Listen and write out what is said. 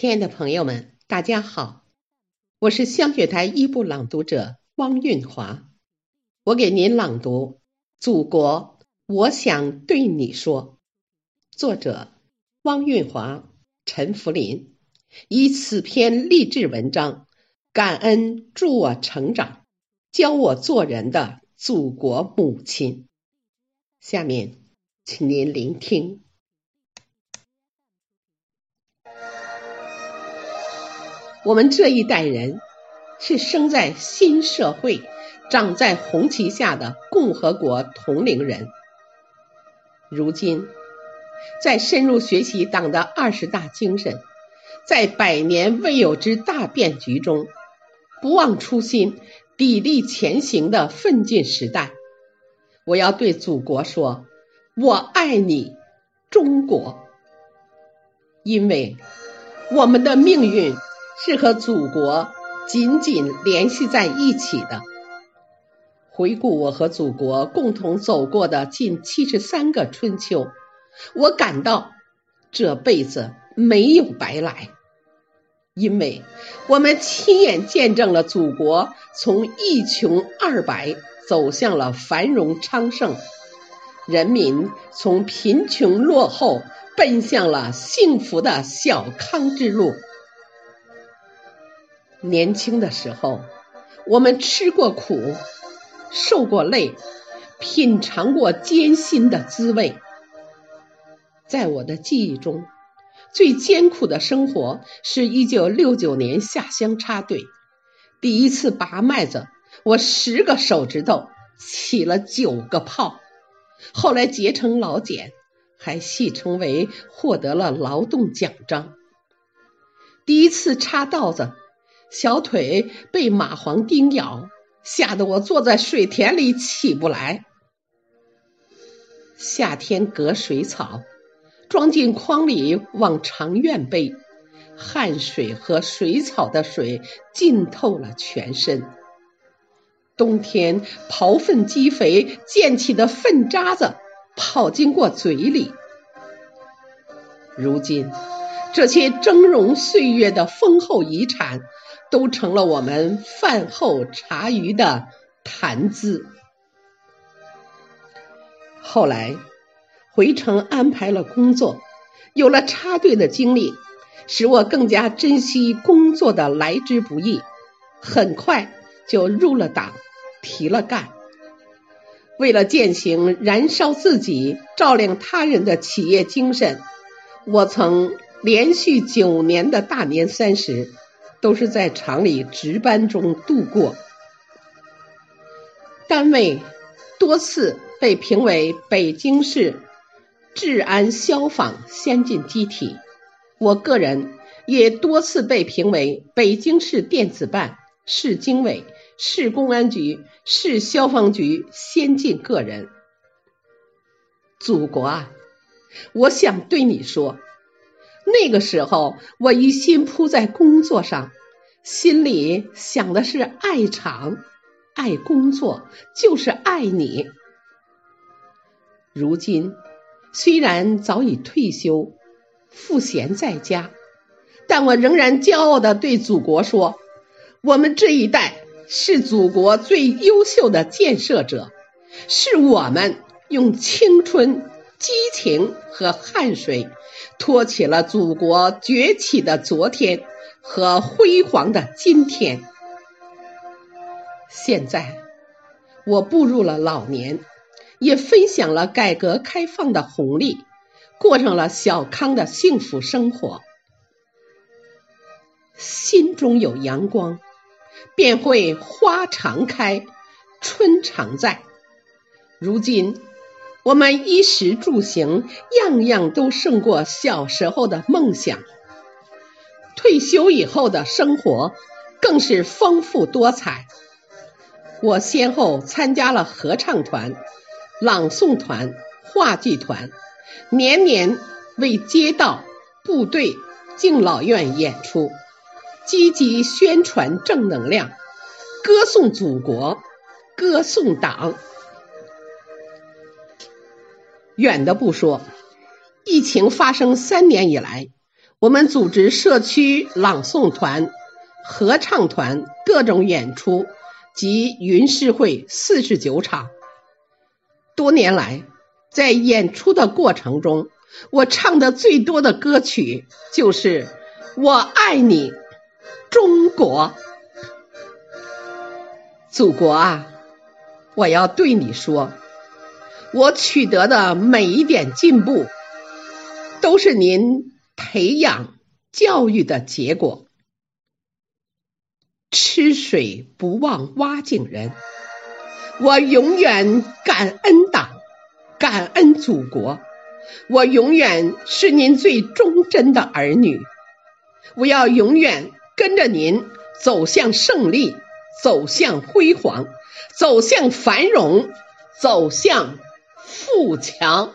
亲爱的朋友们，大家好，我是香雪台一部朗读者汪韵华，我给您朗读《祖国，我想对你说》，作者汪韵华、陈福林，以此篇励志文章感恩助我成长、教我做人的祖国母亲。下面，请您聆听。我们这一代人是生在新社会、长在红旗下的共和国同龄人。如今，在深入学习党的二十大精神，在百年未有之大变局中，不忘初心、砥砺前行的奋进时代，我要对祖国说：“我爱你，中国！”因为我们的命运。是和祖国紧紧联系在一起的。回顾我和祖国共同走过的近七十三个春秋，我感到这辈子没有白来，因为我们亲眼见证了祖国从一穷二白走向了繁荣昌盛，人民从贫穷落后奔向了幸福的小康之路。年轻的时候，我们吃过苦，受过累，品尝过艰辛的滋味。在我的记忆中，最艰苦的生活是一九六九年下乡插队，第一次拔麦子，我十个手指头起了九个泡，后来结成老茧，还戏称为获得了劳动奖章。第一次插稻子。小腿被蚂蟥叮咬，吓得我坐在水田里起不来。夏天割水草，装进筐里往长院背，汗水和水草的水浸透了全身。冬天刨粪积肥溅起的粪渣子跑进过嘴里。如今，这些峥嵘岁月的丰厚遗产。都成了我们饭后茶余的谈资。后来回城安排了工作，有了插队的经历，使我更加珍惜工作的来之不易。很快就入了党，提了干。为了践行燃烧自己、照亮他人的企业精神，我曾连续九年的大年三十。都是在厂里值班中度过，单位多次被评为北京市治安消防先进机体，我个人也多次被评为北京市电子办、市经委、市公安局、市消防局先进个人。祖国啊，我想对你说。那个时候，我一心扑在工作上，心里想的是爱厂、爱工作，就是爱你。如今，虽然早已退休，赋闲在家，但我仍然骄傲的对祖国说：“我们这一代是祖国最优秀的建设者，是我们用青春。”激情和汗水，托起了祖国崛起的昨天和辉煌的今天。现在，我步入了老年，也分享了改革开放的红利，过上了小康的幸福生活。心中有阳光，便会花常开，春常在。如今。我们衣食住行样样都胜过小时候的梦想，退休以后的生活更是丰富多彩。我先后参加了合唱团、朗诵团、话剧团，年年为街道、部队、敬老院演出，积极宣传正能量，歌颂祖国，歌颂党。远的不说，疫情发生三年以来，我们组织社区朗诵团、合唱团各种演出及云诗会四十九场。多年来，在演出的过程中，我唱的最多的歌曲就是《我爱你，中国》。祖国啊，我要对你说，我取得的每一点进步，都是您培养教育的结果。吃水不忘挖井人，我永远感恩党，感恩祖国。我永远是您最忠贞的儿女，我要永远跟着您走向胜利。走向辉煌，走向繁荣，走向富强